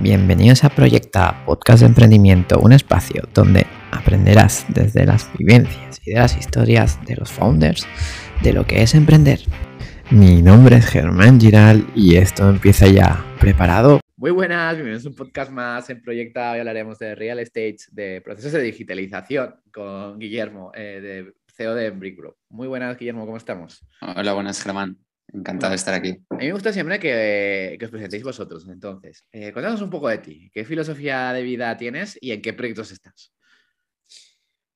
Bienvenidos a Proyecta, podcast de emprendimiento, un espacio donde aprenderás desde las vivencias y de las historias de los founders de lo que es emprender. Mi nombre es Germán Giral y esto empieza ya. ¿Preparado? Muy buenas, bienvenidos a un podcast más en Proyecta. Hoy hablaremos de real estate, de procesos de digitalización con Guillermo, eh, de CEO de Brickbro. Muy buenas, Guillermo, ¿cómo estamos? Hola, buenas, Germán. Encantado de estar aquí. A mí me gusta siempre que, os presentéis vosotros. Entonces, eh, cuéntanos un poco de ti. ¿Qué filosofía de vida tienes y en qué proyectos estás?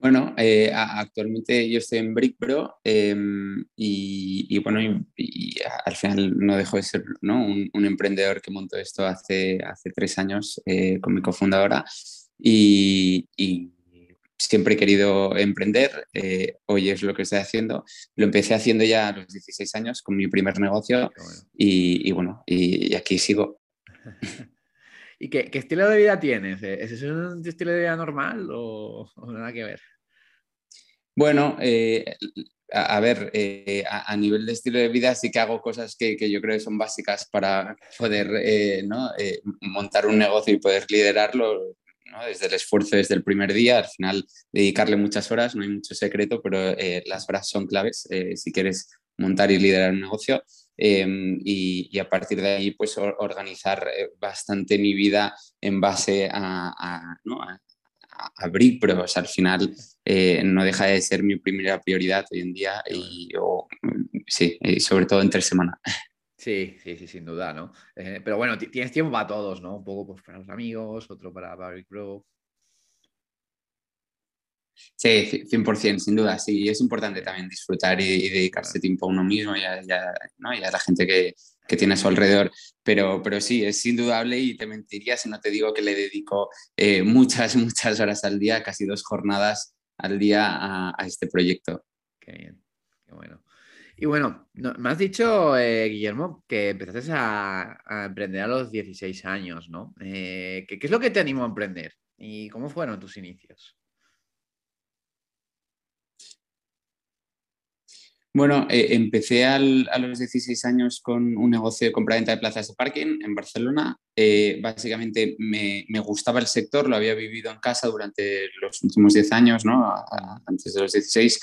Bueno, eh, actualmente yo estoy en Brickbro em, y, bueno, y, al final no dejo de ser Un, emprendedor que montó esto hace, hace tres años eh, con mi cofundadora y, siempre he querido emprender, eh, hoy es lo que estoy haciendo. Lo empecé haciendo ya a los 16 años con mi primer negocio Y, bueno, y, aquí sigo. ¿Y qué, estilo de vida tienes? ¿Es eso un estilo de vida normal o, nada que ver? Bueno, eh, a, ver, eh, a, nivel de estilo de vida sí que hago cosas que, yo creo que son básicas para poder montar un negocio y poder liderarlo desde el esfuerzo desde el primer día, al final dedicarle muchas horas, no hay mucho secreto, pero eh, las horas son claves eh, si quieres montar y liderar un negocio. Em, y, a partir de ahí, pues organizar eh, bastante mi vida en base a, a, ¿no? a, abrir, pero al final no deja de ser mi primera prioridad hoy en día y sí, sobre todo entre semana. Sí, sí, sí, sin duda, ¿no? Eh, pero bueno, tienes tiempo para todos, ¿no? Un poco pues, para los amigos, otro para Barry Pro. Sí, 100%, sin duda, sí. Es importante también disfrutar y, dedicarse tiempo a uno mismo y a, la gente que, tiene a su alrededor. Pero, pero sí, es indudable y te mentiría si no te digo que le dedico eh, muchas, muchas horas al día, casi dos jornadas al día a, a este proyecto. Qué bien, qué bueno. Y bueno, me has dicho, eh, Guillermo, que empezaste a, emprender a los 16 años, ¿no? Eh, ¿qué, es lo que te animó a emprender? ¿Y cómo fueron tus inicios? Bueno, eh, empecé a los 16 años con un negocio de compra-venta de plazas de parking en Barcelona. básicamente me, gustaba el sector, lo había vivido en casa durante los últimos 10 años, ¿no? antes de los 16,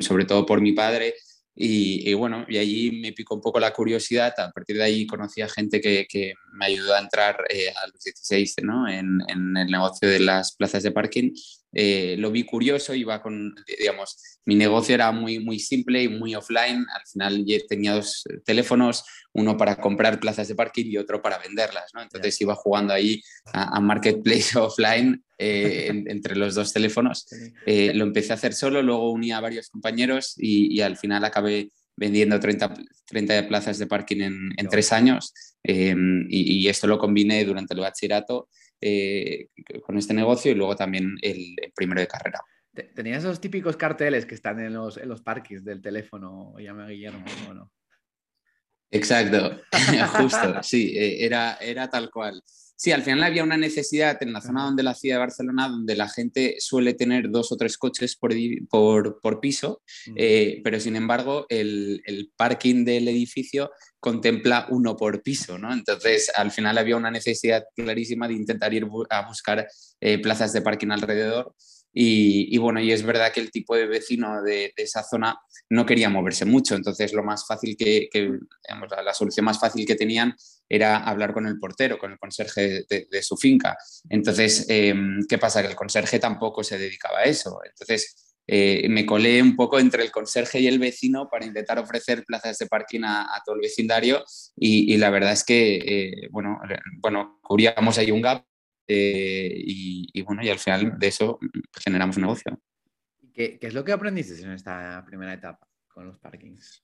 sobre todo por mi padre. Y, bueno, y allí me picó un poco la curiosidad. A partir de ahí conocí a gente que, que me ayudó a entrar eh, a los 16 ¿no? en, en, el negocio de las plazas de parking. Eh, lo vi curioso, iba con, digamos, mi negocio era muy, muy simple y muy offline. Al final tenía dos teléfonos, uno para comprar plazas de parking y otro para venderlas. ¿no? Entonces iba jugando ahí a, marketplace offline eh, entre los dos teléfonos. lo empecé a hacer solo, luego uní a varios compañeros y, y al final acabé vendiendo 30, 30 plazas de parking en, en tres años em, y, esto lo combiné durante el bachillerato eh, con este negocio y luego también el, primero de carrera. Tenías esos típicos carteles que están en los, en los parkings del teléfono, llame a Guillermo, ¿o no? Exacto, justo, sí, eh, era, era tal cual. Sí, al final había una necesidad en la zona donde la ciudad de Barcelona, donde la gente suele tener dos o tres coches por, por, piso, eh, pero sin embargo el, parking del edificio contempla uno por piso, ¿no? Entonces al final había una necesidad clarísima de intentar ir a buscar eh, plazas de parking alrededor y, bueno, y es verdad que el tipo de vecino de, esa zona no quería moverse mucho, entonces lo más fácil que, digamos, la, solución más fácil que tenían era hablar con el portero, con el conserje de, su finca. Entonces, em, ¿qué pasa? Que el conserje tampoco se dedicaba a eso. Entonces, eh, me colé un poco entre el conserje y el vecino para intentar ofrecer plazas de parking a, todo el vecindario y, la verdad es que, eh, bueno, bueno, cubríamos ahí un gap eh, y, bueno, y al final de eso generamos un negocio. ¿Qué, ¿Qué, es lo que aprendiste en esta primera etapa con los parkings?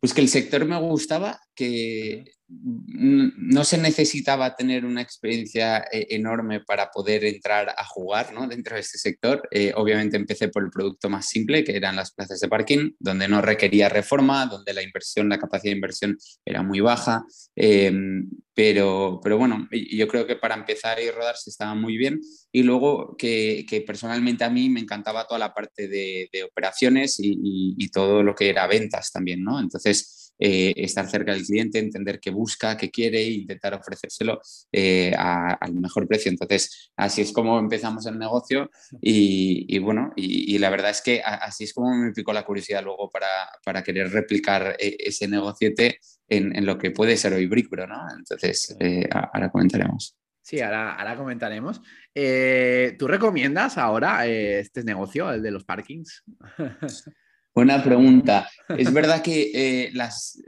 Pues que el sector me gustaba, que no se necesitaba tener una experiencia eh, enorme para poder entrar a jugar ¿no? dentro de este sector. Eh, obviamente empecé por el producto más simple, que eran las plazas de parking, donde no requería reforma, donde la inversión, la capacidad de inversión era muy baja. Em, pero, pero bueno, yo creo que para empezar y rodarse estaba muy bien. Y luego que, que, personalmente a mí me encantaba toda la parte de, operaciones y, y, y, todo lo que era ventas también, ¿no? Entonces, estar cerca del cliente, entender qué busca, qué quiere e intentar ofrecérselo al mejor precio. Entonces, así es como empezamos el negocio y, bueno, y, la verdad es que así es como me picó la curiosidad luego para, para querer replicar ese negociete en, en, lo que puede ser hoy Brickbro, ¿no? Entonces, ahora comentaremos. Sí, ahora, ahora comentaremos. Eh, ¿Tú recomiendas ahora eh, este negocio, el de los parkings? Buena pregunta. Es verdad que eh, las,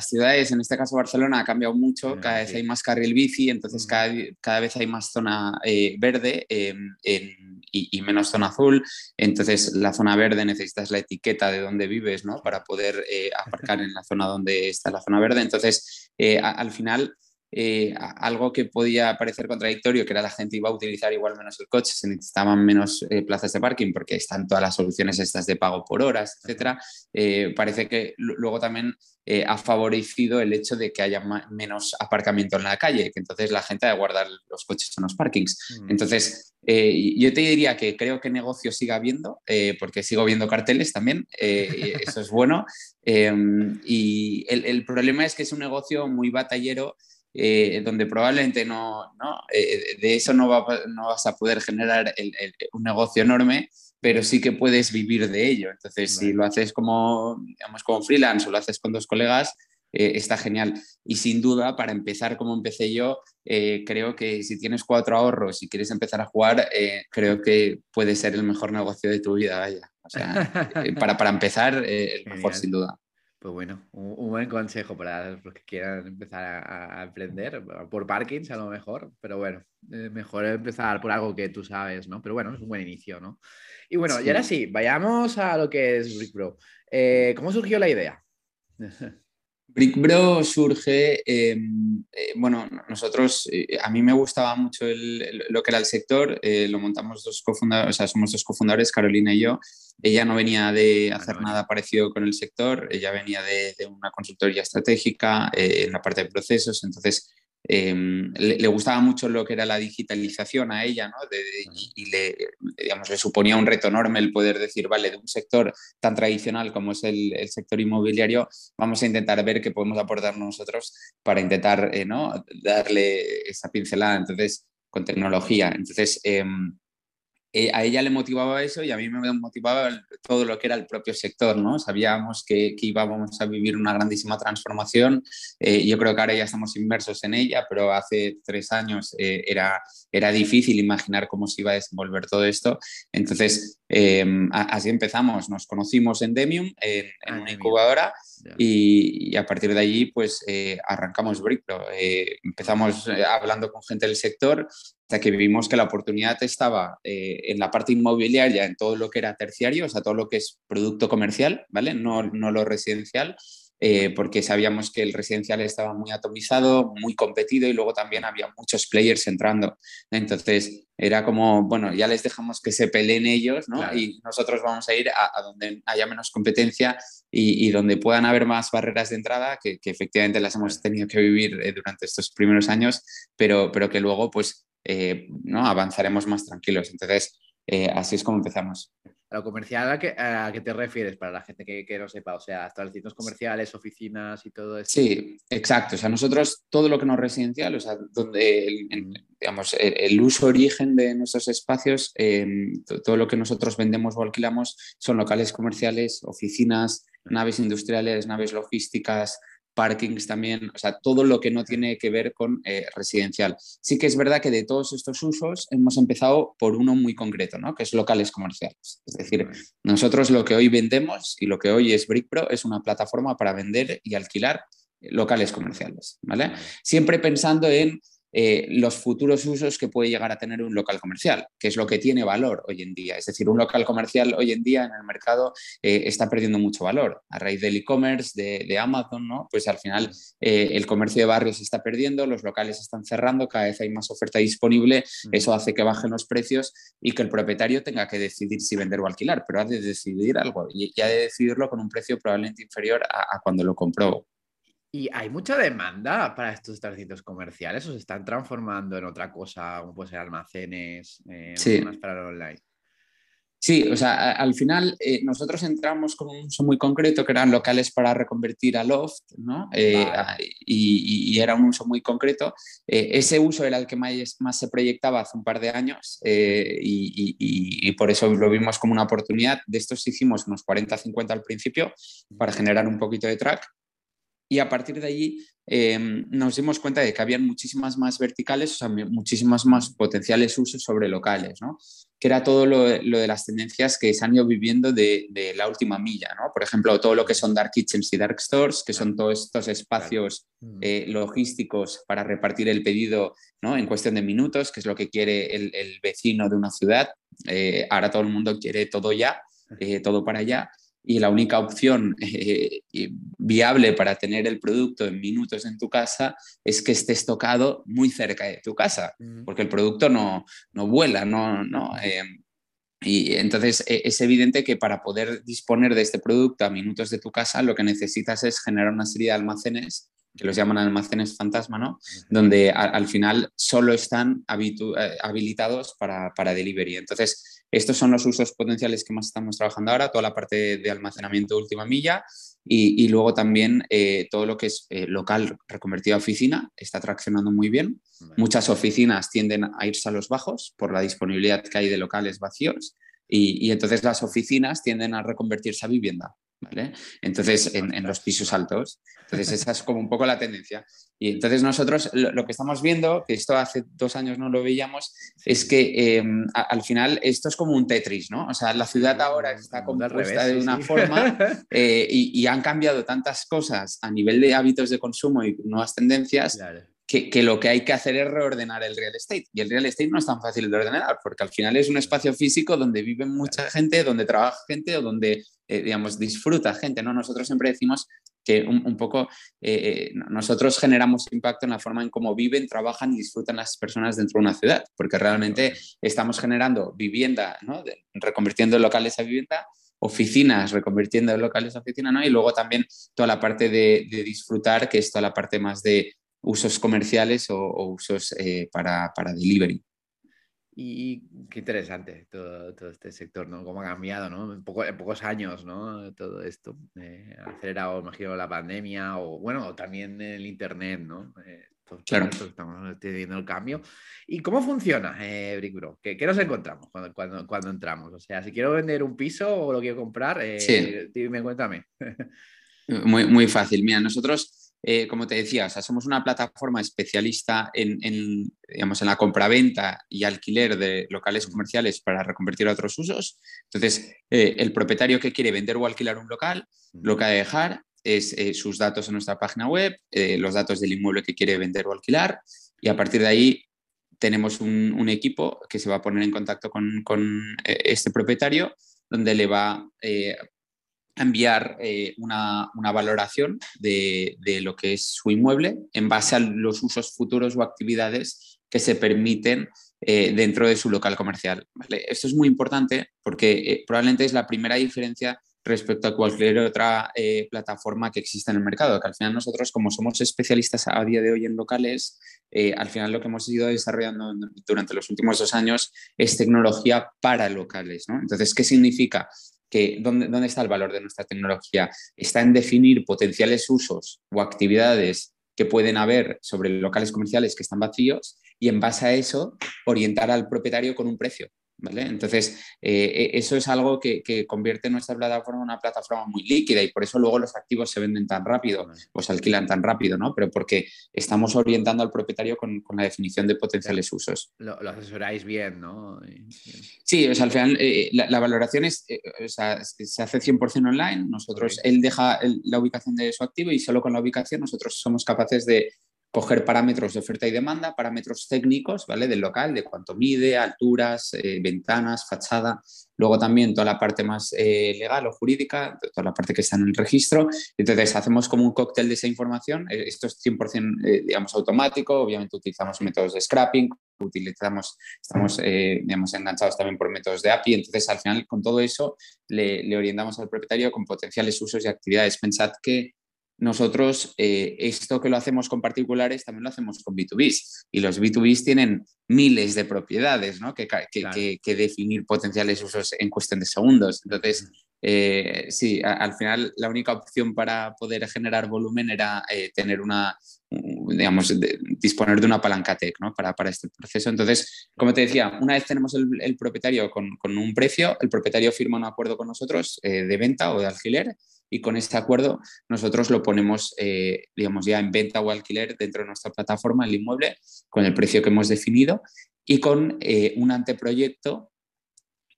ciudades, en este caso Barcelona, ha cambiado mucho, cada vez hay más carril bici, entonces cada, cada vez hay más zona verde em, y, y, menos zona azul. Entonces la zona verde necesitas la etiqueta de dónde vives ¿no? para poder aparcar en la zona donde está la zona verde. Entonces, al final eh, algo que podía parecer contradictorio, que era la gente iba a utilizar igual menos el coche, se necesitaban menos eh, plazas de parking porque están todas las soluciones estas de pago por horas, etcétera, eh, parece que luego también ha favorecido el hecho de que haya menos aparcamiento en la calle, que entonces la gente ha de guardar los coches en los parkings. Mm. Entonces, yo te diría que creo que negocio siga habiendo, porque sigo viendo carteles también, eso es bueno. Em, y el, el problema es que es un negocio muy batallero eh, donde probablemente no, no eh, de eso no, no, vas a poder generar un negocio enorme, pero sí que puedes vivir de ello. Entonces, si lo haces como, digamos, como freelance o lo haces con dos colegas, eh, está genial. Y sin duda, para empezar como empecé yo, creo que si tienes cuatro ahorros y quieres empezar a jugar, creo que puede ser el mejor negocio de tu vida, vaya. O sea, para, para, empezar, el mejor sin duda. Pues bueno, un, buen consejo para los que quieran empezar a, emprender, por parkings a lo mejor, pero bueno, eh, mejor empezar por algo que tú sabes, ¿no? Pero bueno, es un buen inicio, ¿no? Y bueno, y ahora sí, vayamos a lo que es Brick eh, ¿Cómo surgió la idea? BrickBro surge, em, eh, bueno, nosotros, eh, a mí me gustaba mucho lo que era el sector, eh, lo montamos dos cofundadores, o sea, somos dos cofundadores, Carolina y yo. Ella no venía de hacer nada parecido con el sector, ella venía de, de una consultoría estratégica en la parte de procesos, entonces Em, le, gustaba mucho lo que era la digitalización a ella, ¿no? y, le, digamos, le suponía un reto enorme el poder decir, vale, de un sector tan tradicional como es el, sector inmobiliario, vamos a intentar ver qué podemos aportar nosotros para intentar eh, ¿no? darle esa pincelada, entonces, con tecnología. Entonces, em, eh, a ella le motivaba eso y a mí me motivaba todo lo que era el propio sector, ¿no? Sabíamos que, íbamos a vivir una grandísima transformación. Eh, yo creo que ahora ya estamos inmersos en ella, pero hace tres años eh, era, era difícil imaginar cómo se iba a desenvolver todo esto. Entonces, así empezamos. Nos conocimos en Demium, en, en ah, una incubadora, y, a partir de allí, pues arrancamos Brickpro. empezamos hablando con gente del sector hasta que vimos que la oportunidad estaba eh, en la parte inmobiliaria, en todo lo que era terciario, o sea, todo lo que es producto comercial, ¿vale? No, no lo residencial, eh, porque sabíamos que el residencial estaba muy atomizado, muy competido y luego también había muchos players entrando. Entonces, era como, bueno, ya les dejamos que se peleen ellos, ¿no? Y nosotros vamos a ir a, donde haya menos competencia y, donde puedan haber más barreras de entrada, que, efectivamente las hemos tenido que vivir eh, durante estos primeros años, pero, pero que luego, pues, eh, ¿no? avanzaremos más tranquilos. Entonces, eh, así es como empezamos. ¿A lo comercial a qué, te refieres para la gente que, no sepa? O sea, establecimientos comerciales, oficinas y todo eso. Sí, exacto. O sea, nosotros todo lo que no es residencial, o sea, donde el, digamos, el, uso origen de nuestros espacios, em, todo lo que nosotros vendemos o alquilamos son locales comerciales, oficinas, naves industriales, naves logísticas, parkings también, o sea, todo lo que no tiene que ver con eh, residencial. Sí que es verdad que de todos estos usos hemos empezado por uno muy concreto, ¿no? que es locales comerciales. Es decir, nosotros lo que hoy vendemos y lo que hoy es BrickPro es una plataforma para vender y alquilar locales comerciales, ¿vale? Siempre pensando en eh, los futuros usos que puede llegar a tener un local comercial, que es lo que tiene valor hoy en día. Es decir, un local comercial hoy en día en el mercado eh, está perdiendo mucho valor. A raíz del e-commerce, de, Amazon, ¿no? pues al final eh, el comercio de barrios se está perdiendo, los locales están cerrando, cada vez hay más oferta disponible, eso hace que bajen los precios y que el propietario tenga que decidir si vender o alquilar, pero ha de decidir algo y, ha de decidirlo con un precio probablemente inferior a, a cuando lo compró. ¿Y hay mucha demanda para estos establecimientos comerciales o se están transformando en otra cosa, como puede ser almacenes, eh, para el online? Sí, o sea, al final eh, nosotros entramos con un uso muy concreto que eran locales para reconvertir a loft, ¿no? Eh, y, era un uso muy concreto. Eh, ese uso era el que más, más, se proyectaba hace un par de años y, y, por eso lo vimos como una oportunidad. De estos hicimos unos 40-50 al principio para generar un poquito de track y a partir de allí em, nos dimos cuenta de que había muchísimas más verticales, o sea, muchísimas más potenciales usos sobre locales, ¿no? que era todo lo, de las tendencias que se han ido viviendo de, la última milla. ¿no? Por ejemplo, todo lo que son dark kitchens y dark stores, que son todos estos espacios eh, logísticos para repartir el pedido ¿no? en cuestión de minutos, que es lo que quiere el, vecino de una ciudad. Eh, ahora todo el mundo quiere todo ya, eh, todo para allá y la única opción eh, viable para tener el producto en minutos en tu casa es que estés tocado muy cerca de tu casa, porque el producto no, no vuela, no, no eh, y entonces e, es evidente que para poder disponer de este producto a minutos de tu casa, lo que necesitas es generar una serie de almacenes que los llaman almacenes fantasma, ¿no? Donde al final solo están eh, habilitados para, para delivery. Entonces, estos son los usos potenciales que más estamos trabajando ahora, toda la parte de almacenamiento última milla y, luego también eh, todo lo que es eh, local reconvertido a oficina está traccionando muy bien. Muchas oficinas tienden a irse a los bajos por la disponibilidad que hay de locales vacíos y entonces las oficinas tienden a reconvertirse a vivienda. Entonces, en, los pisos altos. Entonces, esa es como un poco la tendencia. Y entonces nosotros lo, que estamos viendo, que esto hace dos años no lo veíamos, es que em, al final esto es como un Tetris, ¿no? O sea, la ciudad ahora está compuesta de una forma eh, y, han cambiado tantas cosas a nivel de hábitos de consumo y nuevas tendencias que, lo que hay que hacer es reordenar el real estate. Y el real estate no es tan fácil de ordenar, porque al final es un espacio físico donde vive mucha gente, donde trabaja gente o donde, eh, digamos, disfruta gente. ¿no? Nosotros siempre decimos que un, poco eh, eh, nosotros generamos impacto en la forma en cómo viven, trabajan y disfrutan las personas dentro de una ciudad, porque realmente estamos generando vivienda, ¿no? reconvirtiendo locales a vivienda oficinas, reconvirtiendo locales a oficina, ¿no? Y luego también toda la parte de, de, disfrutar, que es toda la parte más de, usos comerciales o, usos eh, para, para, delivery. Y qué interesante todo, todo, este sector, ¿no? Cómo ha cambiado, ¿no? En, poco, en pocos años, ¿no? Todo esto. Eh, acelerado, imagino, la pandemia o, bueno, también el Internet, ¿no? Eh, claro. estamos teniendo el cambio. ¿Y cómo funciona eh? ¿Qué, ¿Qué, nos encontramos cuando, cuando, cuando, entramos? O sea, si quiero vender un piso o lo quiero comprar, eh, dime, cuéntame. muy, muy fácil. Mira, nosotros eh, como te decía, somos una plataforma especialista en, digamos, en la compraventa y alquiler de locales comerciales para reconvertir a otros usos. Entonces, eh, el propietario que quiere vender o alquilar un local, lo que ha de dejar es eh, sus datos en nuestra página web, los datos del inmueble que quiere vender o alquilar, y a partir de ahí tenemos un, equipo que se va a poner en contacto con, con este propietario, donde le va enviar eh, una, valoración de, lo que es su inmueble en base a los usos futuros o actividades que se permiten eh, dentro de su local comercial. Esto es muy importante porque eh, probablemente es la primera diferencia respecto a cualquier otra plataforma que exista en el mercado, al final nosotros como somos especialistas a día de hoy en locales, al final lo que hemos ido desarrollando durante los últimos dos años es tecnología para locales. Entonces, ¿qué significa? Que ¿dónde, dónde está el valor de nuestra tecnología? Está en definir potenciales usos o actividades que pueden haber sobre locales comerciales que están vacíos y en base a eso orientar al propietario con un precio. Entonces, eh, e, eso es algo que, convierte nuestra plataforma en una plataforma muy líquida y por eso luego los activos se venden tan rápido o se alquilan tan rápido, ¿no? Pero porque estamos orientando al propietario con, la definición de potenciales usos. Lo, asesoráis bien, ¿no? Sí, o sea, al final eh, la, valoración es, eh, o sea, se hace 100% online. Nosotros, él deja la ubicación de su activo y solo con la ubicación nosotros somos capaces de coger parámetros de oferta y demanda, parámetros técnicos ¿vale? del local, de cuánto mide, alturas, eh, ventanas, fachada, luego también toda la parte más eh, legal o jurídica, toda la parte que está en el registro. Entonces hacemos como un cóctel de esa información. Eh, esto es 100% digamos, automático, obviamente utilizamos métodos de scrapping, utilizamos, estamos digamos, enganchados también por métodos de API, entonces al final con todo eso le, le orientamos al propietario con potenciales usos y actividades. Pensad que nosotros eh, esto que lo hacemos con particulares también lo hacemos con B2Bs y los B2Bs tienen miles de propiedades ¿no? que, que, definir potenciales usos en cuestión de segundos. Entonces, eh, sí, al final la única opción para poder generar volumen era eh, tener una, digamos, disponer de una palanca tech ¿no? para, para, este proceso. Entonces, como te decía, una vez tenemos el, propietario con, con, un precio, el propietario firma un acuerdo con nosotros de venta o de alquiler y con este acuerdo nosotros lo ponemos, eh, digamos, ya en venta o alquiler dentro de nuestra plataforma, el inmueble, con el precio que hemos definido y con eh, un anteproyecto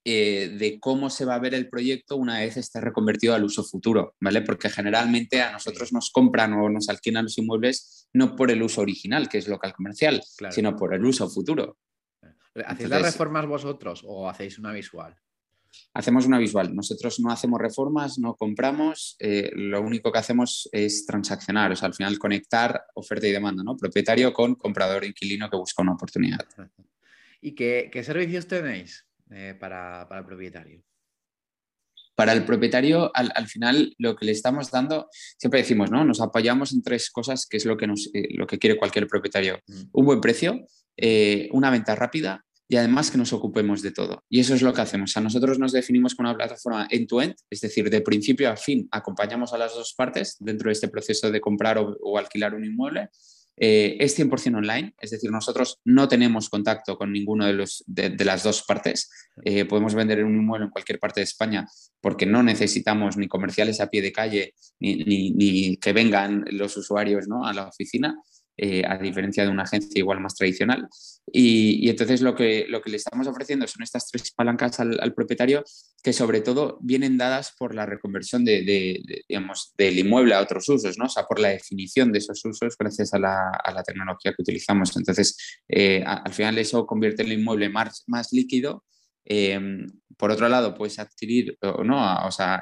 eh, de cómo se va a ver el proyecto una vez esté reconvertido al uso futuro, ¿vale? Porque generalmente a nosotros nos compran o nos alquilan los inmuebles no por el uso original, que es local comercial, sino por el uso futuro. ¿Hacéis las reformas vosotros o hacéis una visual? Hacemos una visual. Nosotros no hacemos reformas, no compramos, eh, lo único que hacemos es transaccionar, o sea, al final conectar oferta y demanda, ¿no? Propietario con comprador inquilino que busca una oportunidad. ¿Y qué, servicios tenéis eh, para, el propietario? Para el propietario, al, final, lo que le estamos dando, siempre decimos, ¿no? Nos apoyamos en tres cosas, que es lo que, nos, eh, lo que quiere cualquier propietario. Mm. Un buen precio, una venta rápida y además que nos ocupemos de todo. Y eso es lo que hacemos. A nosotros nos definimos como una plataforma end-to-end, es decir, de principio a fin acompañamos a las dos partes dentro de este proceso de comprar o, alquilar un inmueble. Eh, es 100% online, es decir, nosotros no tenemos contacto con ninguno de, los, de, las dos partes. Eh, podemos vender un inmueble en cualquier parte de España porque no necesitamos ni comerciales a pie de calle ni, ni, que vengan los usuarios ¿no? a la oficina. Eh, a diferencia de una agencia igual más tradicional. Y, entonces lo que, lo que le estamos ofreciendo son estas tres palancas al, propietario que sobre todo vienen dadas por la reconversión de, digamos, del inmueble a otros usos, ¿no? o sea, por la definición de esos usos gracias a la, a la tecnología que utilizamos. Entonces, eh, al final eso convierte el inmueble más, más líquido. Em, por otro lado, puedes adquirir, o no, o sea,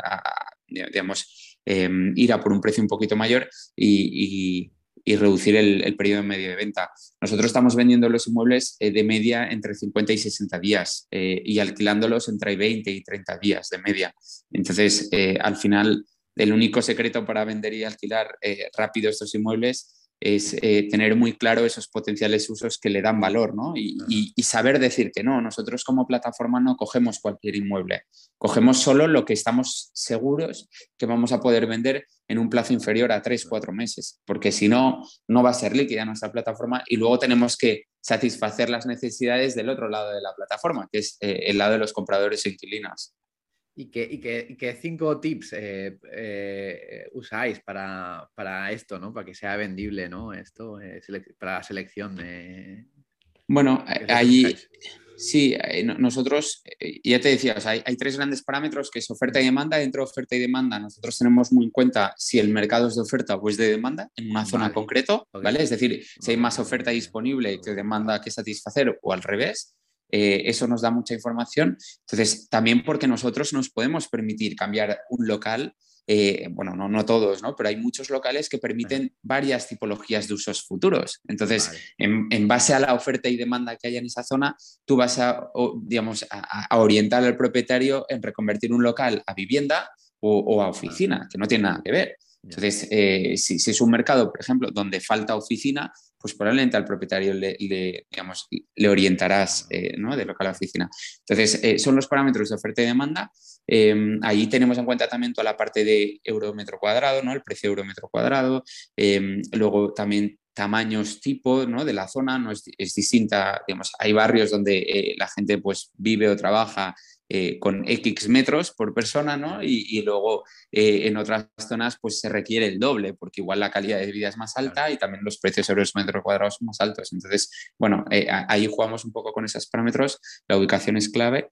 digamos, em, ir a por un precio un poquito mayor y y reducir el, periodo medio de venta. Nosotros estamos vendiendo los inmuebles eh, de media entre 50 y 60 días eh, y alquilándolos entre 20 y 30 días de media. Entonces, eh, al final, el único secreto para vender y alquilar rápido estos inmuebles es eh, tener muy claro esos potenciales usos que le dan valor, ¿no? Y, saber decir que no, nosotros como plataforma no cogemos cualquier inmueble, cogemos solo lo que estamos seguros que vamos a poder vender en un plazo inferior a tres, cuatro meses, porque si no, no va a ser líquida nuestra plataforma y luego tenemos que satisfacer las necesidades del otro lado de la plataforma, que es eh, el lado de los compradores e inquilinos. ¿Y qué, cinco tips eh, eh, usáis para, esto, ¿no? para que sea vendible ¿no? esto, eh, para la selección? bueno, ahí sí, nosotros, ya te decía, hay, tres grandes parámetros que es oferta y demanda. Dentro de oferta y demanda, nosotros tenemos muy en cuenta si el mercado es de oferta o es de demanda en una zona concreta, ¿vale? Es decir, si hay más oferta disponible que demanda que satisfacer o al revés. Eh, eso nos da mucha información. Entonces, también porque nosotros nos podemos permitir cambiar un local, eh, bueno, no, no todos, ¿no? pero hay muchos locales que permiten varias tipologías de usos futuros. Entonces, en, base a la oferta y demanda que haya en esa zona, tú vas a, digamos, a, orientar al propietario en reconvertir un local a vivienda o, a oficina, que no tiene nada que ver. Entonces, eh, si, si, es un mercado, por ejemplo, donde falta oficina, pues probablemente al propietario le, digamos, le orientarás eh, ¿no? de local a oficina. Entonces, eh, son los parámetros de oferta y demanda. Eh, ahí tenemos en cuenta también toda la parte de euro metro cuadrado, ¿no? el precio de euro metro cuadrado. luego también tamaños tipo ¿no? de la zona, no es, es distinta, digamos, hay barrios donde la gente pues vive o trabaja eh, con X metros por persona, ¿no? Y, luego eh, en otras zonas pues se requiere el doble, porque igual la calidad de vida es más alta y también los precios sobre los metros cuadrados son más altos. Entonces, bueno, eh, ahí jugamos un poco con esos parámetros, la ubicación es clave.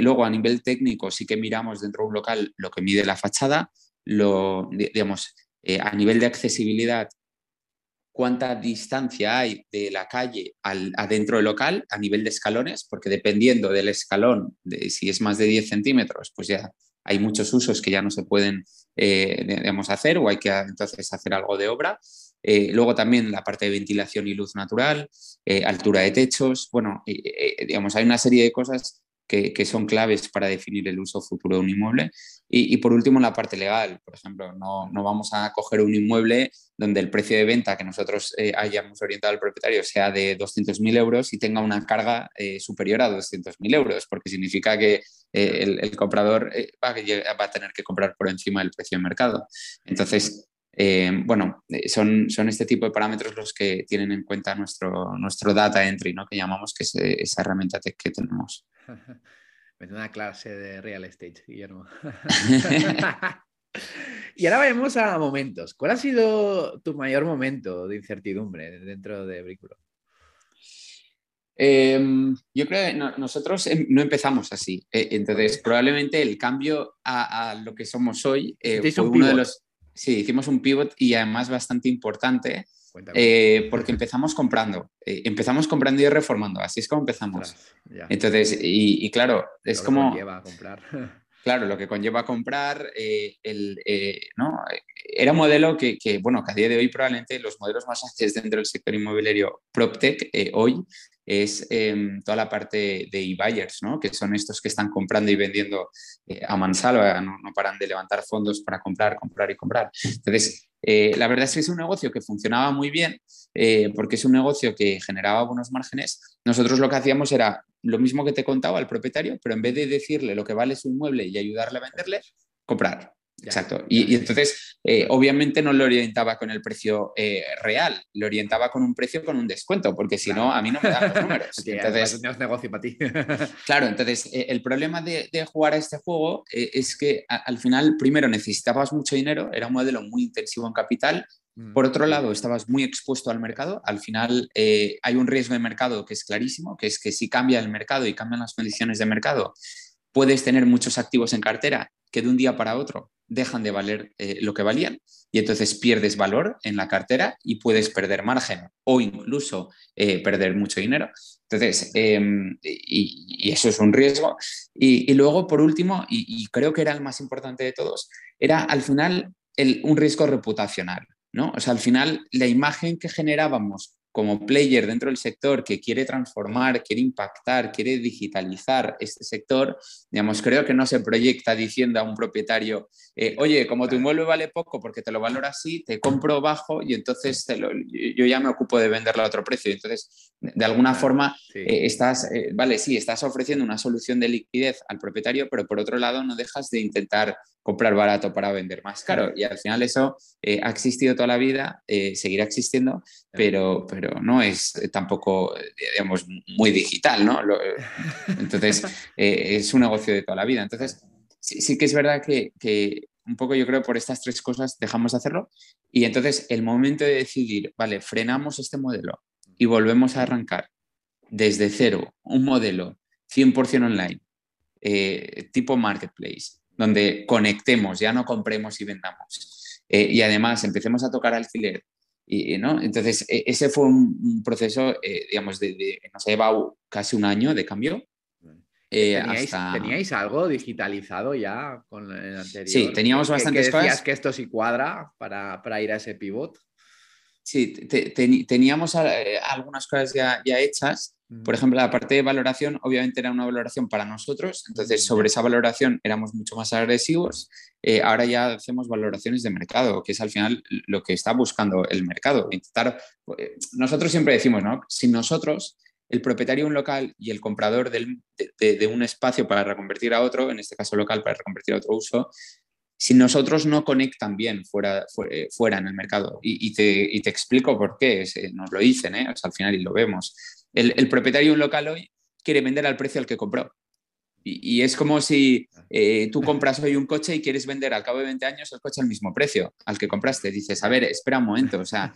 luego, a nivel técnico, sí que miramos dentro de un local lo que mide la fachada, lo, digamos, a nivel de accesibilidad, cuánta distancia hay de la calle al, adentro del local a nivel de escalones, porque dependiendo del escalón, de, si es más de 10 centímetros, pues ya hay muchos usos que ya no se pueden eh, hacer o hay que entonces hacer algo de obra. Eh, luego también la parte de ventilación y luz natural, eh, altura de techos, bueno, digamos, hay una serie de cosas que, son claves para definir el uso futuro de un inmueble. Y, por último, la parte legal. Por ejemplo, no, vamos a coger un inmueble donde el precio de venta que nosotros eh, hayamos orientado al propietario sea de 200.000 euros y tenga una carga eh, superior a 200.000 euros, porque significa que eh, el, comprador va a, va, a tener que comprar por encima del precio de mercado. Entonces, bueno, son, son este tipo de parámetros los que tienen en cuenta nuestro, nuestro data entry, ¿no? que llamamos que es esa herramienta que tenemos. una clase de real estate, Guillermo. y ahora vemos a momentos. ¿Cuál ha sido tu mayor momento de incertidumbre dentro de Brículo? Em, yo creo que nosotros em, no empezamos así. Eh, entonces, probablemente el cambio a, lo que somos hoy eh, fue uno de los. Sí, hicimos un pivot y además bastante importante eh, porque empezamos comprando, eh, empezamos comprando y reformando, así es como empezamos. Entonces, y, claro, es lo como... Que conlleva comprar. claro, lo que conlleva comprar, eh, el, ¿no? era un modelo que, que, bueno, que a día de hoy probablemente los modelos más ágiles dentro del sector inmobiliario PropTech hoy es em, toda la parte de e-buyers, ¿no? que son estos que están comprando y vendiendo a mansalva, no, no, paran de levantar fondos para comprar, comprar y comprar. Entonces, eh, la verdad es que es un negocio que funcionaba muy bien eh, porque es un negocio que generaba buenos márgenes. Nosotros lo que hacíamos era lo mismo que te contaba al propietario, pero en vez de decirle lo que vale su inmueble y ayudarle a venderle, comprar. Exacto. Y, entonces, eh, obviamente no lo orientaba con el precio eh, real, lo orientaba con un precio con un descuento, porque si no, a mí no me dan los números. entonces, negocio para ti. claro, entonces eh, el problema de, jugar a este juego es que al final, primero, necesitabas mucho dinero, era un modelo muy intensivo en capital. Mm, Por otro lado, estabas muy expuesto al mercado. Al final hay un riesgo de mercado que es clarísimo, que es que si cambia el mercado y cambian las condiciones de mercado, puedes tener muchos activos en cartera que de un día para otro dejan de valer eh, lo que valían y entonces pierdes valor en la cartera y puedes perder margen o incluso eh, perder mucho dinero. Entonces, em, y, eso es un riesgo. Y, luego, por último, y, creo que era el más importante de todos, era al final un riesgo reputacional. ¿no? O sea, al final la imagen que generábamos como player dentro del sector que quiere transformar, quiere impactar, quiere digitalizar este sector, digamos, creo que no se proyecta diciendo a un propietario, eh, oye, como tu inmueble vale poco porque te lo valora así, te compro bajo y entonces yo ya me ocupo de venderlo a otro precio. Entonces, de alguna forma, eh, estás, eh, vale, sí, estás ofreciendo una solución de liquidez al propietario, pero por otro lado no dejas de intentar comprar barato para vender más caro. Y al final eso ha existido toda la vida, seguirá existiendo, pero, pero no es tampoco, digamos, muy digital, ¿no? entonces, es un negocio de toda la vida. Entonces, sí, que es verdad que, que, un poco yo creo por estas tres cosas dejamos de hacerlo y entonces el momento de decidir, vale, frenamos este modelo y volvemos a arrancar desde cero un modelo 100% online, eh, tipo marketplace, donde conectemos, ya no compremos y vendamos. Eh, y además empecemos a tocar alquiler. Y, ¿no? Entonces, e, ese fue un, proceso, eh, digamos, de, nos ha llevado casi un año de cambio. ¿Teníais, algo digitalizado ya con el anterior? Sí, teníamos bastantes cosas. decías que esto sí cuadra para, para ir a ese pivot? Sí, teníamos eh, algunas cosas ya, hechas. Por ejemplo, la parte de valoración, obviamente era una valoración para nosotros, entonces sobre esa valoración éramos mucho más agresivos. Eh, ahora ya hacemos valoraciones de mercado, que es al final lo que está buscando el mercado. Intentar, eh, nosotros siempre decimos, ¿no? Si nosotros, el propietario de un local y el comprador de, de, un espacio para reconvertir a otro, en este caso local para reconvertir a otro uso, si nosotros no conectan bien fuera, eh, fuera, en el mercado. Y, te, explico por qué, nos lo dicen, ¿eh? al final y lo vemos. El, propietario de un local hoy quiere vender al precio al que compró. Y, es como si eh, tú compras hoy un coche y quieres vender al cabo de 20 años el coche al mismo precio al que compraste. Dices, a ver, espera un momento. O sea,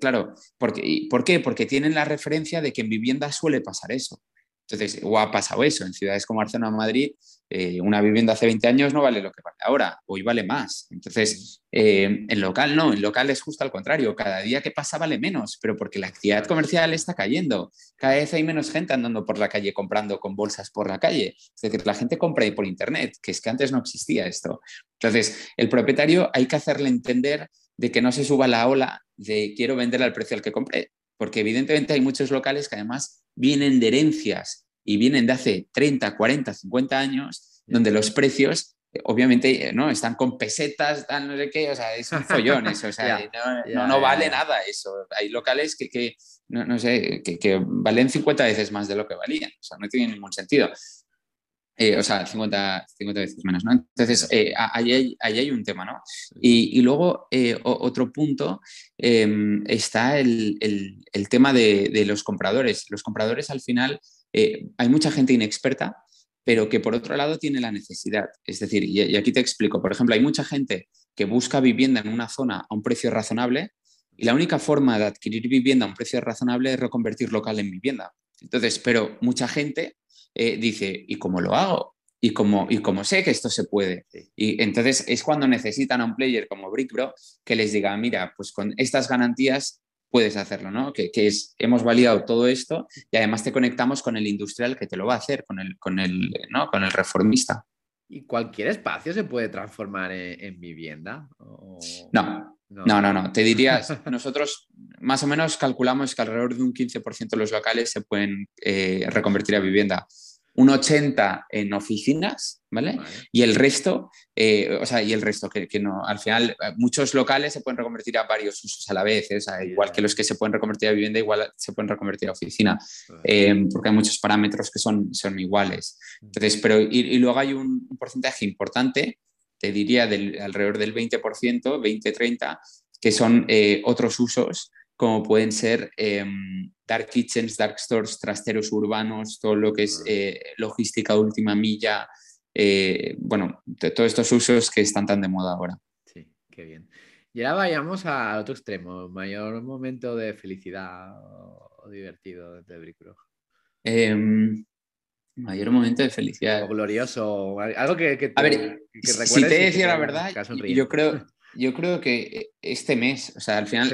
claro, porque, ¿por qué? Porque tienen la referencia de que en vivienda suele pasar eso. Entonces, o ha pasado eso, en ciudades como Barcelona Madrid, eh, una vivienda hace 20 años no vale lo que vale ahora, hoy vale más. Entonces, eh, en local no, en local es justo al contrario, cada día que pasa vale menos, pero porque la actividad comercial está cayendo, cada vez hay menos gente andando por la calle comprando con bolsas por la calle, es decir, la gente compra por internet, que es que antes no existía esto. Entonces, el propietario hay que hacerle entender de que no se suba la ola de quiero vender al precio al que compré, porque evidentemente hay muchos locales que además vienen de herencias y vienen de hace 30, 40, 50 años, donde los precios obviamente no están con pesetas, no sé qué, o sea, es un follón eso, o sea, no, vale nada eso. Hay locales que, no, sé, que, valen 50 veces más de lo que valían, o sea, no tiene ningún sentido. Eh, o sea, 50, 50, veces menos, ¿no? Entonces, eh, ahí, hay, un tema, ¿no? Y, luego, eh, otro punto, em, está el, tema de, los compradores. Los compradores, al final, hay mucha gente inexperta, pero que por otro lado tiene la necesidad. Es decir, y, aquí te explico, por ejemplo, hay mucha gente que busca vivienda en una zona a un precio razonable y la única forma de adquirir vivienda a un precio razonable es reconvertir local en vivienda. Entonces, pero mucha gente eh, dice, ¿y cómo lo hago? ¿Y cómo, ¿Y cómo sé que esto se puede? Y entonces es cuando necesitan a un player como BrickBro que les diga, mira, pues con estas garantías puedes hacerlo, ¿no? Que, es, hemos validado todo esto y además te conectamos con el industrial que te lo va a hacer, con el, con el, ¿no? con el reformista. ¿Y cualquier espacio se puede transformar en, vivienda? No, no, no, no, Te dirías, nosotros más o menos calculamos que alrededor de un 15% de los locales se pueden eh, reconvertir a vivienda un 80 en oficinas, ¿vale? Y el resto, eh, o sea, y el resto, que, no, al final eh, muchos locales se pueden reconvertir a varios usos a la vez, ¿eh? igual que los que se pueden reconvertir a vivienda, igual se pueden reconvertir a oficina, porque hay muchos parámetros que son, son iguales. Entonces, pero, y, luego hay un, porcentaje importante, te diría del, alrededor del 20%, 20-30%, que son otros usos como pueden ser em, dark kitchens, dark stores, trasteros urbanos, todo lo que es eh, logística última milla, eh, bueno, de todos estos usos que están tan de moda ahora. Sí, qué bien. Y ahora vayamos al otro extremo, mayor momento de felicidad o, divertido de Brickbro. Em, mayor momento de felicidad. O glorioso, algo que, que, a ver, si te decía la verdad, yo creo, yo creo que este mes, o sea, al final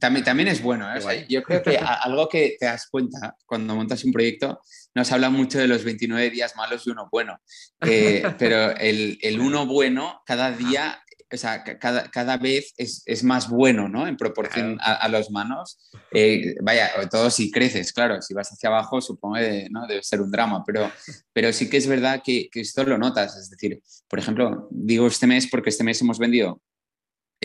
también, también es bueno. ¿eh? yo creo que algo que te das cuenta cuando montas un proyecto, nos habla mucho de los 29 días malos y uno bueno, eh, pero el, el, uno bueno cada día, o sea, cada, cada vez es, es, más bueno, ¿no? En proporción a, los manos. Eh, vaya, todo si creces, claro, si vas hacia abajo, supongo que ¿no? debe ser un drama, pero, pero sí que es verdad que, que esto lo notas. Es decir, por ejemplo, digo este mes porque este mes hemos vendido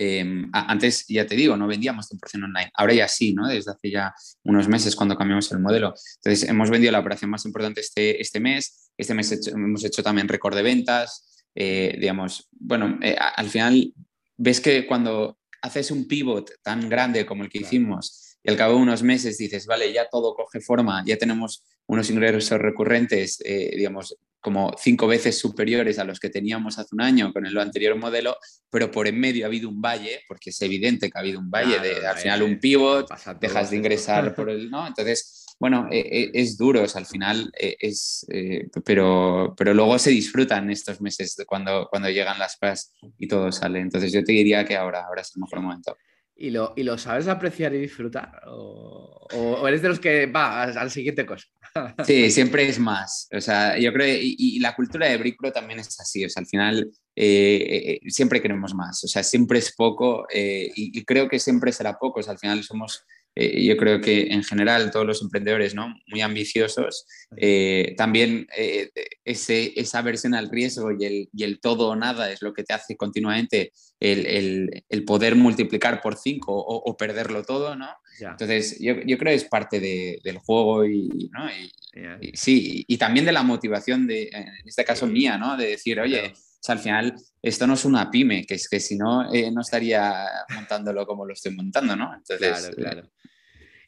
Em, antes, ya te digo, no vendíamos 100% online. Ahora ya sí, ¿no? Desde hace ya unos meses cuando cambiamos el modelo. Entonces, hemos vendido la operación más importante este, este mes. Este mes hemos hecho también récord de ventas. Eh, digamos, bueno, eh, al final ves que cuando haces un pivot tan grande como el que hicimos y al cabo de unos meses dices, vale, ya todo coge forma, ya tenemos unos ingresos recurrentes, eh, digamos, como cinco veces superiores a los que teníamos hace un año con el anterior modelo, pero por en medio ha habido un valle, porque es evidente que ha habido un valle, de, al final un pivot, dejas de ingresar por el, ¿no? Entonces, bueno, e, e, es duro, al final e, es, eh, pero, pero luego se disfrutan estos meses cuando, cuando llegan las paz y todo sale. Entonces yo te diría que ahora, ahora es el mejor momento. ¿Y lo, y lo sabes apreciar y disfrutar? ¿O, o eres de los que va al, siguiente cosa? Sí, siempre es más. O sea, yo creo, y, la cultura de BrickPro también es así. O al final eh, eh, siempre queremos más. O sea, siempre es poco eh, y, creo que siempre será poco. O al final somos eh, yo creo que en general todos los emprendedores, ¿no? Muy ambiciosos, eh, también eh, ese, esa versión al riesgo y el, y el, todo o nada es lo que te hace continuamente el, el, el poder multiplicar por cinco o, o perderlo todo, ¿no? Entonces, yo, yo, creo que es parte de, del juego y, ¿no? y, sí, y también de la motivación, de, en este caso mía, ¿no? De decir, oye, al final esto no es una pyme, que es que si no, no estaría montándolo como lo estoy montando, ¿no? Entonces, claro, claro.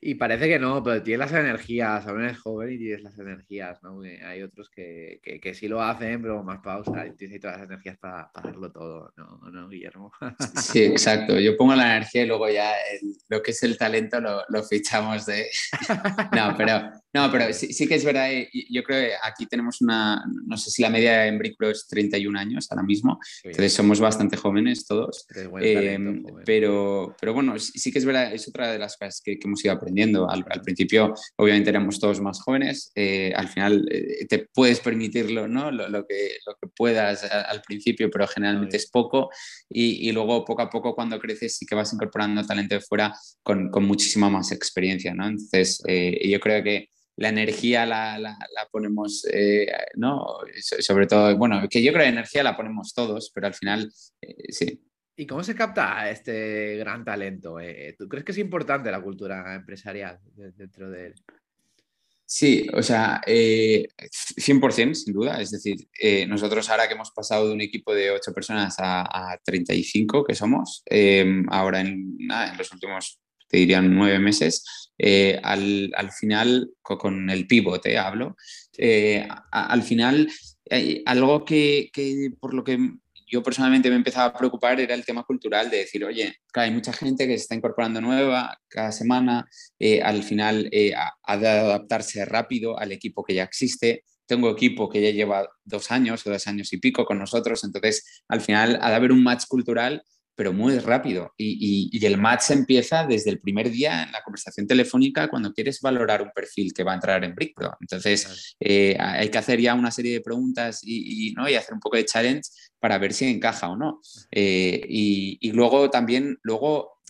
Y parece que no, pero tienes las energías, aún eres joven y tienes las energías, ¿no? Hay otros que, que, que sí lo hacen, pero más pausa y tienes todas las energías para, para hacerlo todo, ¿no, ¿no, Guillermo? Sí, exacto. Yo pongo la energía y luego ya lo que es el talento lo, lo fichamos de... no, pero, no, pero sí, sí, que es verdad, eh, yo creo que aquí tenemos una, no sé si la media en Brickpro es 31 años ahora mismo, entonces somos bastante jóvenes todos, eh, pero, pero bueno, sí, que es verdad, es otra de las cosas que, que hemos ido aprendiendo al, principio, obviamente, éramos todos más jóvenes. Eh, al final eh, te puedes permitirlo, ¿no? Lo, que, lo que puedas al principio, pero generalmente es poco. Y, luego, poco a poco, cuando creces, sí que vas incorporando talento de fuera con, muchísima más experiencia, ¿no? Entonces, eh, yo creo que la energía la, la, ponemos, eh, ¿no? Sobre todo, bueno, que yo creo que energía la ponemos todos, pero al final, eh, sí. ¿Y cómo se capta este gran talento? Eh, ¿Tú crees que es importante la cultura empresarial dentro de él? Sí, o sea, 100% sin duda. Es decir, nosotros ahora que hemos pasado de un equipo de 8 personas a, 35 que somos, ahora en, en los últimos, te dirían, 9 meses, eh, al, al, final, con el pivote hablo, eh, al final, algo que, que, por lo que yo personalmente me empezaba a preocupar era el tema cultural de decir, oye, hay mucha gente que se está incorporando nueva cada semana, eh, al final ha de adaptarse rápido al equipo que ya existe. Tengo equipo que ya lleva dos años o dos años y pico con nosotros, entonces al final ha de haber un match cultural pero muy rápido. Y, el match empieza desde el primer día en la conversación telefónica cuando quieres valorar un perfil que va a entrar en BrickPro. Entonces, eh, hay que hacer ya una serie de preguntas y, ¿no? y hacer un poco de challenge para ver si encaja o no. Eh, y, luego también, luego,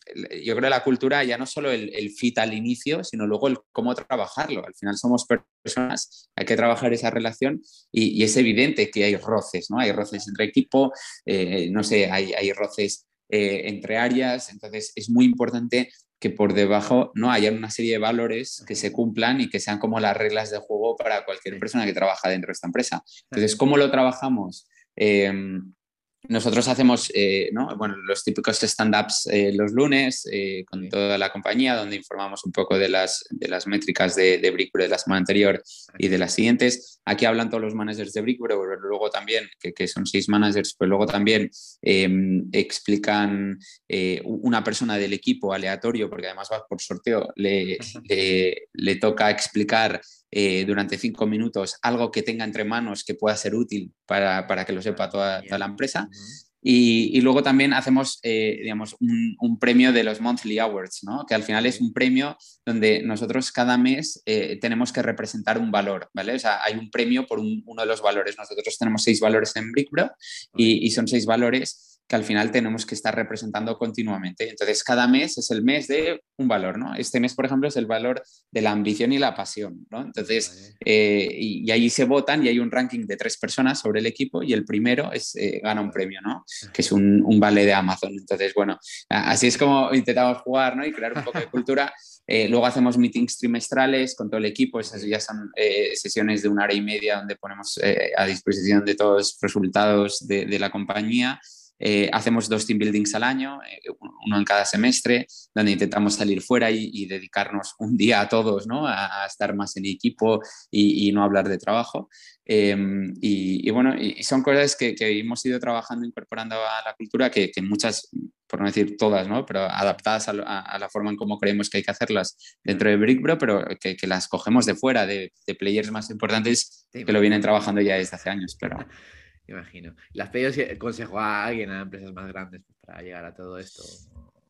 yo creo que la cultura ya no solo el, el, fit al inicio, sino luego el cómo trabajarlo. Al final somos personas, hay que trabajar esa relación y, es evidente que hay roces, ¿no? Hay roces entre equipo, eh, no sé, hay, hay roces eh, entre áreas. Entonces, es muy importante que por debajo no haya una serie de valores que se cumplan y que sean como las reglas de juego para cualquier persona que trabaja dentro de esta empresa. Entonces, ¿cómo lo trabajamos? Em, nosotros hacemos eh, bueno, los típicos stand-ups eh, los lunes eh, con toda la compañía, donde informamos un poco de las, de las métricas de, de de la semana anterior y de las siguientes. Aquí hablan todos los managers de Brickbury, pero luego también, que, que, son seis managers, pero luego también em, explican una persona del equipo aleatorio, porque además va por sorteo, le, le, le toca explicar eh, durante cinco minutos algo que tenga entre manos que pueda ser útil para, para que lo sepa toda, toda la empresa. Y, y, luego también hacemos, eh, digamos, un, un, premio de los Monthly Awards, ¿no? que al final es un premio donde nosotros cada mes eh, tenemos que representar un valor, ¿vale? O sea, hay un premio por un, uno de los valores. Nosotros tenemos seis valores en Brickbro y, y son seis valores que al final tenemos que estar representando continuamente. Entonces, cada mes es el mes de un valor, ¿no? Este mes, por ejemplo, es el valor de la ambición y la pasión, ¿no? Entonces, eh, y, ahí se votan y hay un ranking de tres personas sobre el equipo y el primero es, eh, gana un premio, ¿no? Que es un, un, vale de Amazon. Entonces, bueno, así es como intentamos jugar, ¿no? Y crear un poco de cultura. Eh, luego hacemos meetings trimestrales con todo el equipo, esas ya son sesiones de una hora y media donde ponemos a disposición de todos los resultados de, de la compañía. Eh, hacemos dos team buildings al año, eh, uno en cada semestre, donde intentamos salir fuera y, dedicarnos un día a todos, ¿no? a, estar más en equipo y, no hablar de trabajo. Em, y, bueno, y, son cosas que, hemos ido trabajando, incorporando a la cultura, que, muchas, por no decir todas, ¿no? pero adaptadas a, la forma en cómo creemos que hay que hacerlas dentro de BrickBro, pero que, las cogemos de fuera, de, de players más importantes que lo vienen trabajando ya desde hace años. Pero imagino. ¿Le has consejo a alguien, a empresas más grandes, pues, para llegar a todo esto?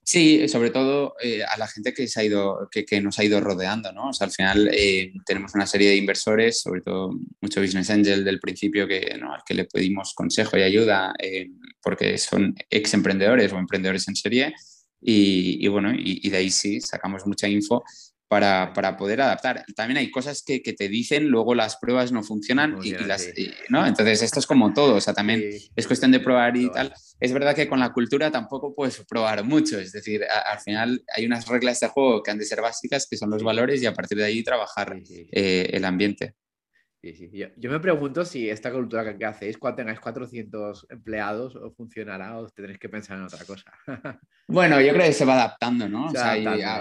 Sí, sobre todo eh, a la gente que, nos ha ido rodeando, ¿no? O sea, al final eh, tenemos una serie de inversores, sobre todo mucho business angel del principio que, al que le pedimos consejo y ayuda eh, porque son ex emprendedores o emprendedores en serie y, bueno, y, de ahí sí sacamos mucha info para, para, poder adaptar. También hay cosas que, que, te dicen, luego las pruebas no funcionan y, las, ¿no? Entonces esto es como todo, o sea, también es cuestión de probar y tal. Es verdad que con la cultura tampoco puedes probar mucho, es decir, al final hay unas reglas de juego que han de ser básicas, que son los valores y a partir de ahí trabajar eh, el ambiente. Sí, sí. Yo, me pregunto si esta cultura que, hacéis, cuando tengáis 400 empleados, o funcionará o tendréis que pensar en otra cosa. bueno, yo creo que se va adaptando, ¿no? O sea,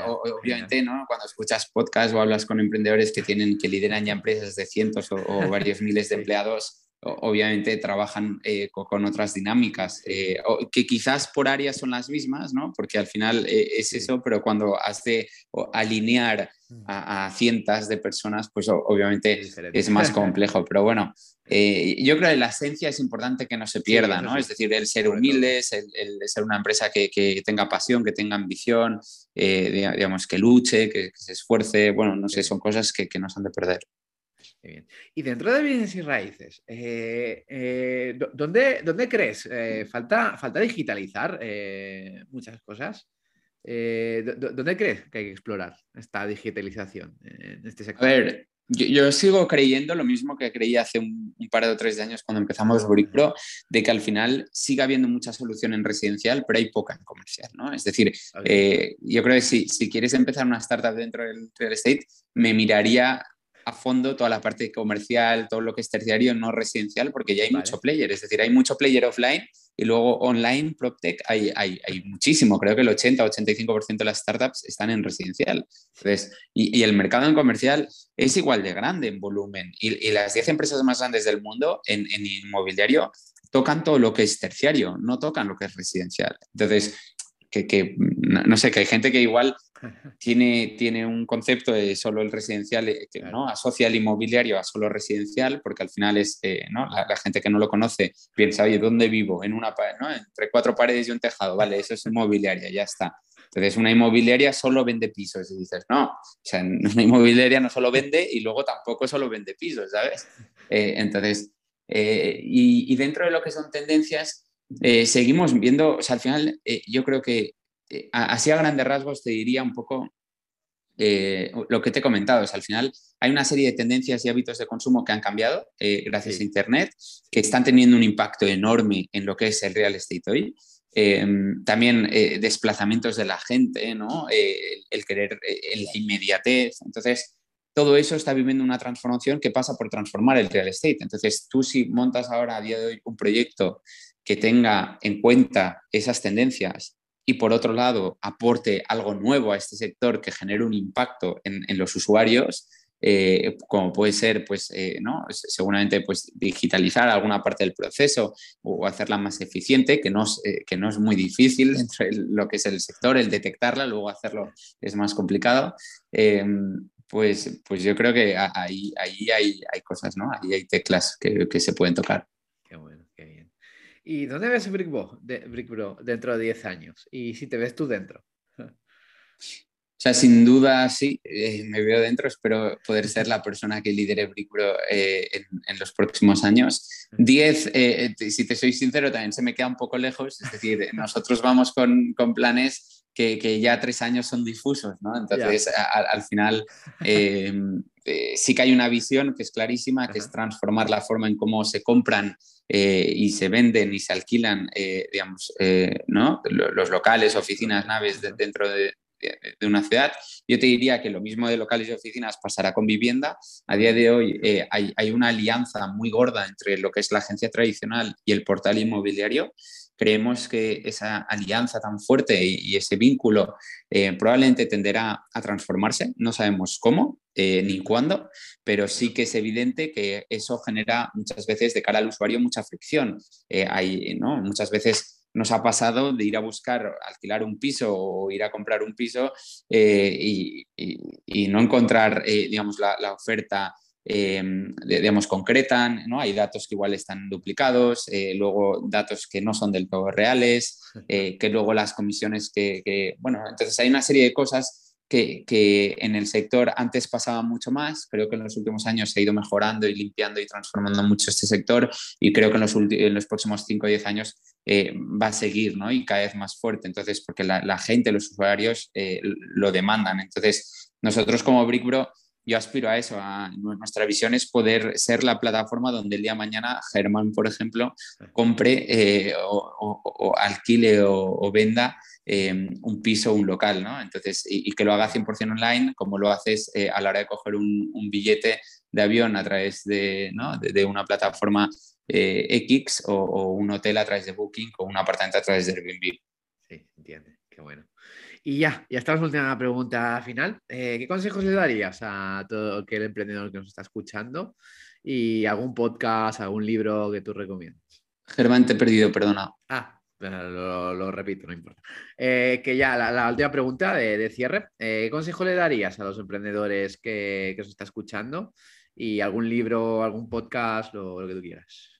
obviamente, ¿no? Cuando escuchas podcasts o hablas con emprendedores que tienen, que lideran ya empresas de cientos o, o varios miles de empleados, obviamente trabajan eh, con otras dinámicas, eh, que quizás por áreas son las mismas, ¿no? Porque al final eh, es eso, pero cuando has de alinear mm. a, cientos de personas, pues obviamente es, más complejo. Pero bueno, yo creo que la esencia es importante que no se pierda, ¿no? Es decir, el ser humilde, el, ser una empresa que, tenga pasión, que tenga ambición, digamos, que luche, que, se esfuerce, bueno, no sé, son cosas que, que no se han de perder. Y dentro de bienes y raíces, eh, eh, ¿dónde, ¿dónde, crees? Eh, falta, ¿Falta digitalizar muchas cosas? ¿Dónde crees que hay que explorar esta digitalización en este sector? A ver, yo, sigo creyendo lo mismo que creí hace un, par de o tres años cuando empezamos Brick Pro, de que al final sigue habiendo mucha solución en residencial, pero hay poca en comercial, ¿no? Es decir, eh, yo creo que si, si quieres empezar una startup dentro del real estate, me miraría a fondo toda la parte comercial, todo lo que es terciario, no residencial, porque ya hay mucho player, es decir, hay mucho player offline y luego online, PropTech, hay, hay, hay muchísimo, creo que el 80-85% de las startups están en residencial. Entonces, y, el mercado en comercial es igual de grande en volumen y, las 10 empresas más grandes del mundo en, en inmobiliario tocan todo lo que es terciario, no tocan lo que es residencial. Entonces, que, no sé, que hay gente que igual tiene, tiene un concepto de solo el residencial, eh, que ¿no? asocia el inmobiliario a solo residencial, porque al final es, eh, ¿no? La, gente que no lo conoce piensa, oye, ¿dónde vivo? En una ¿no? entre cuatro paredes y un tejado, vale, eso es inmobiliaria, ya está. Entonces, una inmobiliaria solo vende pisos y dices, no, o sea, una inmobiliaria no solo vende y luego tampoco solo vende pisos, ¿sabes? Eh, entonces, y, y, dentro de lo que son tendencias, eh, seguimos viendo, o sea, al final eh, yo creo que eh, así a grandes rasgos te diría un poco lo que te he comentado, al final hay una serie de tendencias y hábitos de consumo que han cambiado gracias a Internet, que están teniendo un impacto enorme en lo que es el real estate hoy. también desplazamientos de la gente, ¿no? el querer, la inmediatez. Entonces, todo eso está viviendo una transformación que pasa por transformar el real estate. Entonces, tú si montas ahora a día de hoy un proyecto que tenga en cuenta esas tendencias y por otro lado aporte algo nuevo a este sector que genere un impacto en, los usuarios, eh, como puede ser, pues, eh, ¿no? seguramente pues, digitalizar alguna parte del proceso o hacerla más eficiente, que no, es, eh, que no es muy difícil dentro de lo que es el sector, el detectarla, luego hacerlo es más complicado. pues, pues yo creo que ahí, ahí hay, hay cosas, ¿no? Ahí hay teclas que, que se pueden tocar. ¿Y dónde ves Brickbro, de, dentro de 10 años? Y si te ves tú dentro. O sea, sin duda sí, eh, me veo dentro, espero poder ser la persona que lidere Brickbro eh, en, los próximos años. 10, eh, si te soy sincero, también se me queda un poco lejos, es decir, nosotros vamos con, con planes que, que, ya tres años son difusos, ¿no? Entonces, al final, sí que hay una visión que es clarísima, que es transformar la forma en cómo se compran eh, y se venden y se alquilan, eh, digamos, eh, ¿no? los locales, oficinas, naves dentro de, una ciudad. Yo te diría que lo mismo de locales y oficinas pasará con vivienda. A día de hoy hay, hay, una alianza muy gorda entre lo que es la agencia tradicional y el portal inmobiliario. Creemos que esa alianza tan fuerte y, ese vínculo probablemente tenderá a transformarse. No sabemos cómo, eh, ni cuándo, pero sí que es evidente que eso genera muchas veces de cara al usuario mucha fricción. Eh, hay, ¿no? Muchas veces nos ha pasado de ir a buscar, alquilar un piso o ir a comprar un piso eh, y, no encontrar, digamos, la, oferta. Digamos, concretan, ¿no? Hay datos que igual están duplicados, luego datos que no son del todo reales, que luego las comisiones que, que, bueno, entonces hay una serie de cosas que, en el sector antes pasaba mucho más. Creo que en los últimos años se ha ido mejorando y limpiando y transformando mucho este sector y creo que en los, en los próximos 5 o 10 años eh, va a seguir ¿no? y cada vez más fuerte. Entonces, porque la, gente, los usuarios eh, lo demandan. Entonces, nosotros como BrickBro, yo aspiro a eso, a nuestra visión es poder ser la plataforma donde el día de mañana Germán, por ejemplo, compre eh, o, alquile o venda Em, un piso, un local, ¿no? Entonces, y, que lo haga 100% online, como lo haces eh, a la hora de coger un, billete de avión a través de, ¿no? de, una plataforma eh, X o, un hotel a través de Booking o un apartamento a través de Airbnb. Sí, entiende, qué bueno. Y ya, ya está la última pregunta final. Eh, ¿Qué consejos le darías a todo aquel emprendedor que nos está escuchando? Y algún podcast, algún libro que tú recomiendas. Germán, te he perdido, perdona. Ah, lo, repito, no importa. Eh, que ya la, última pregunta de, cierre. Eh, ¿Qué consejo le darías a los emprendedores que, que os está escuchando? Y algún libro, algún podcast, lo, lo que tú quieras.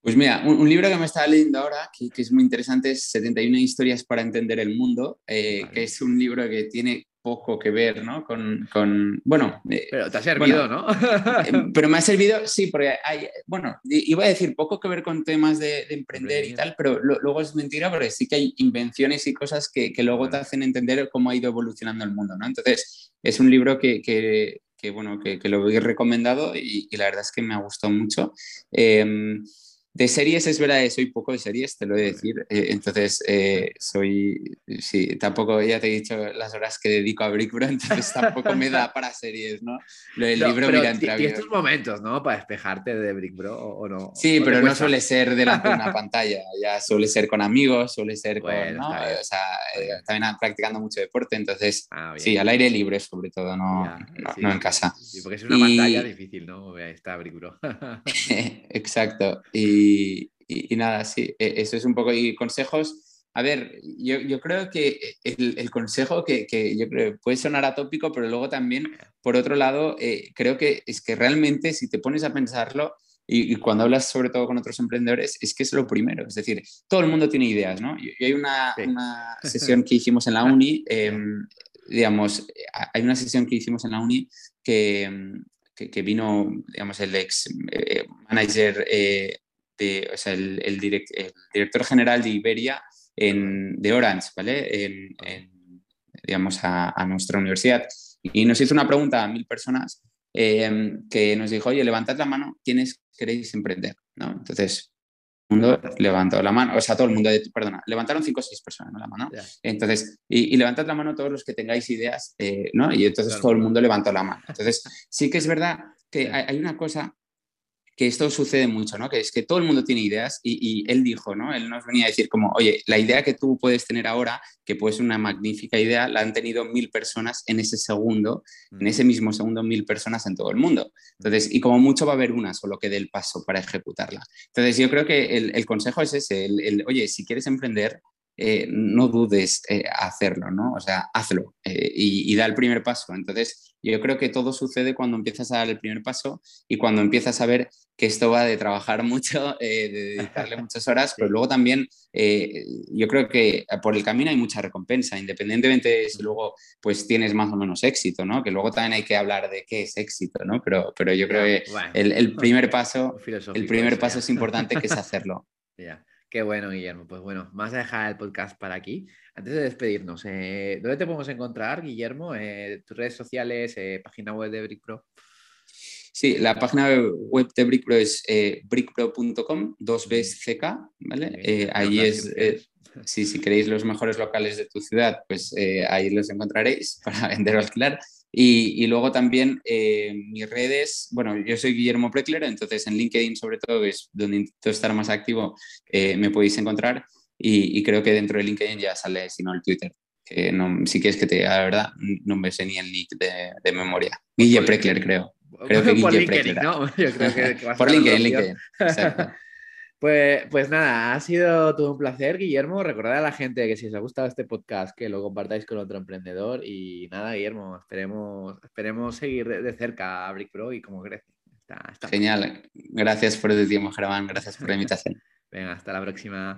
Pues mira, un, libro que me estaba leyendo ahora, que, es muy interesante, es 71 historias para entender el mundo, eh, que es un libro que tiene poco que ver, ¿no? Con, con bueno... Eh, pero te ha servido, ¿no? Eh, pero me ha servido, sí, porque hay, bueno, iba a decir poco que ver con temas de, emprender y tal, pero luego es mentira porque sí que hay invenciones y cosas que, que luego te hacen entender cómo ha ido evolucionando el mundo, ¿no? Entonces, es un libro que, que bueno, que, lo he recomendado y, la verdad es que me ha gustado mucho. Em, de series es verdad que soy poco de series, te lo he de decir. Eh, entonces, eh, soy, sí, tampoco, ya te he dicho las horas que dedico a Brick entonces tampoco me da para series, ¿no? El libro, mira, entre estos momentos, ¿no? Para despejarte de Brick Bro o no. Sí, pero no suele ser delante de una pantalla, ya suele ser con amigos, suele ser con, ¿no? O sea, eh, también practicando mucho deporte, entonces, ah, sí, al aire libre sobre todo, no, no, en casa. Sí, porque es una pantalla difícil, ¿no? Está Brick Bro. Exacto. Y y, nada, sí, e, eso es un poco. Y consejos. A ver, yo, yo creo que el, el consejo que, que, yo creo puede sonar atópico, pero luego también, por otro lado, eh, creo que es que realmente si te pones a pensarlo, y, cuando hablas sobre todo con otros emprendedores, es que es lo primero. Es decir, todo el mundo tiene ideas, ¿no? Y, hay una, una, sesión que hicimos en la uni, em, digamos, hay una sesión que hicimos en la uni que, em, que, vino, digamos, el ex eh, manager eh, o sea, el, director general de Iberia en, de Orange, ¿vale? En, digamos, a, nuestra universidad. Y nos hizo una pregunta a mil personas eh, que nos dijo, oye, levantad la mano, ¿quiénes queréis emprender? ¿no? Entonces, el mundo levantó la mano, o sea, todo el mundo, perdona, levantaron cinco o seis personas ¿no? la mano. Entonces, y, levantad la mano todos los que tengáis ideas, eh, ¿no? Y entonces todo el mundo levantó la mano. Entonces, sí que es verdad que hay una cosa que esto sucede mucho, ¿no? Que es que todo el mundo tiene ideas y, él dijo, ¿no? Él nos venía a decir como, oye, la idea que tú puedes tener ahora, que puede ser una magnífica idea, la han tenido mil personas en ese segundo, en ese mismo segundo, mil personas en todo el mundo. Entonces, y como mucho va a haber una solo que dé el paso para ejecutarla. Entonces, yo creo que el, consejo es ese, el, oye, si quieres emprender, eh, no dudes eh, hacerlo, ¿no? O sea, hazlo eh, y, da el primer paso. Entonces, yo creo que todo sucede cuando empiezas a dar el primer paso y cuando empiezas a ver que esto va de trabajar mucho, de dedicarle muchas horas, pero luego también yo creo que por el camino hay mucha recompensa, independientemente de si luego pues tienes más o menos éxito, ¿no? Que luego también hay que hablar de qué es éxito, ¿no? Pero, pero yo creo que el, primer paso, el primer paso es importante que es hacerlo. Qué bueno, Guillermo. Pues bueno, vamos a dejar el podcast para aquí. Antes de despedirnos, eh, ¿dónde te podemos encontrar, Guillermo? Eh, ¿Tus redes sociales, eh, página web de BrickPro? Sí, la página web de BrickPro es brickpro.com, dos veces CK, ¿vale? ahí es, si queréis los mejores locales de tu ciudad, pues ahí los encontraréis para vender o alquilar. Y, luego también eh, mis redes, bueno, yo soy Guillermo Preckler, entonces en LinkedIn sobre todo es donde intento estar más activo, eh, me podéis encontrar y, creo que dentro de LinkedIn ya sale, si no el Twitter, que no, si quieres que te diga la verdad, no me sé ni el nick de, de memoria. Guille Preckler, creo. Creo que Guille Preckler. ¿no? Yo creo que, Por LinkedIn, LinkedIn. Exacto. Pues, pues nada, ha sido todo un placer, Guillermo. Recordad a la gente que si os ha gustado este podcast, que lo compartáis con otro emprendedor. Y nada, Guillermo, esperemos, esperemos seguir de, cerca a Brick Pro y cómo crece. Genial. Gracias por el tiempo, Germán. Gracias por la invitación. Venga, hasta la próxima.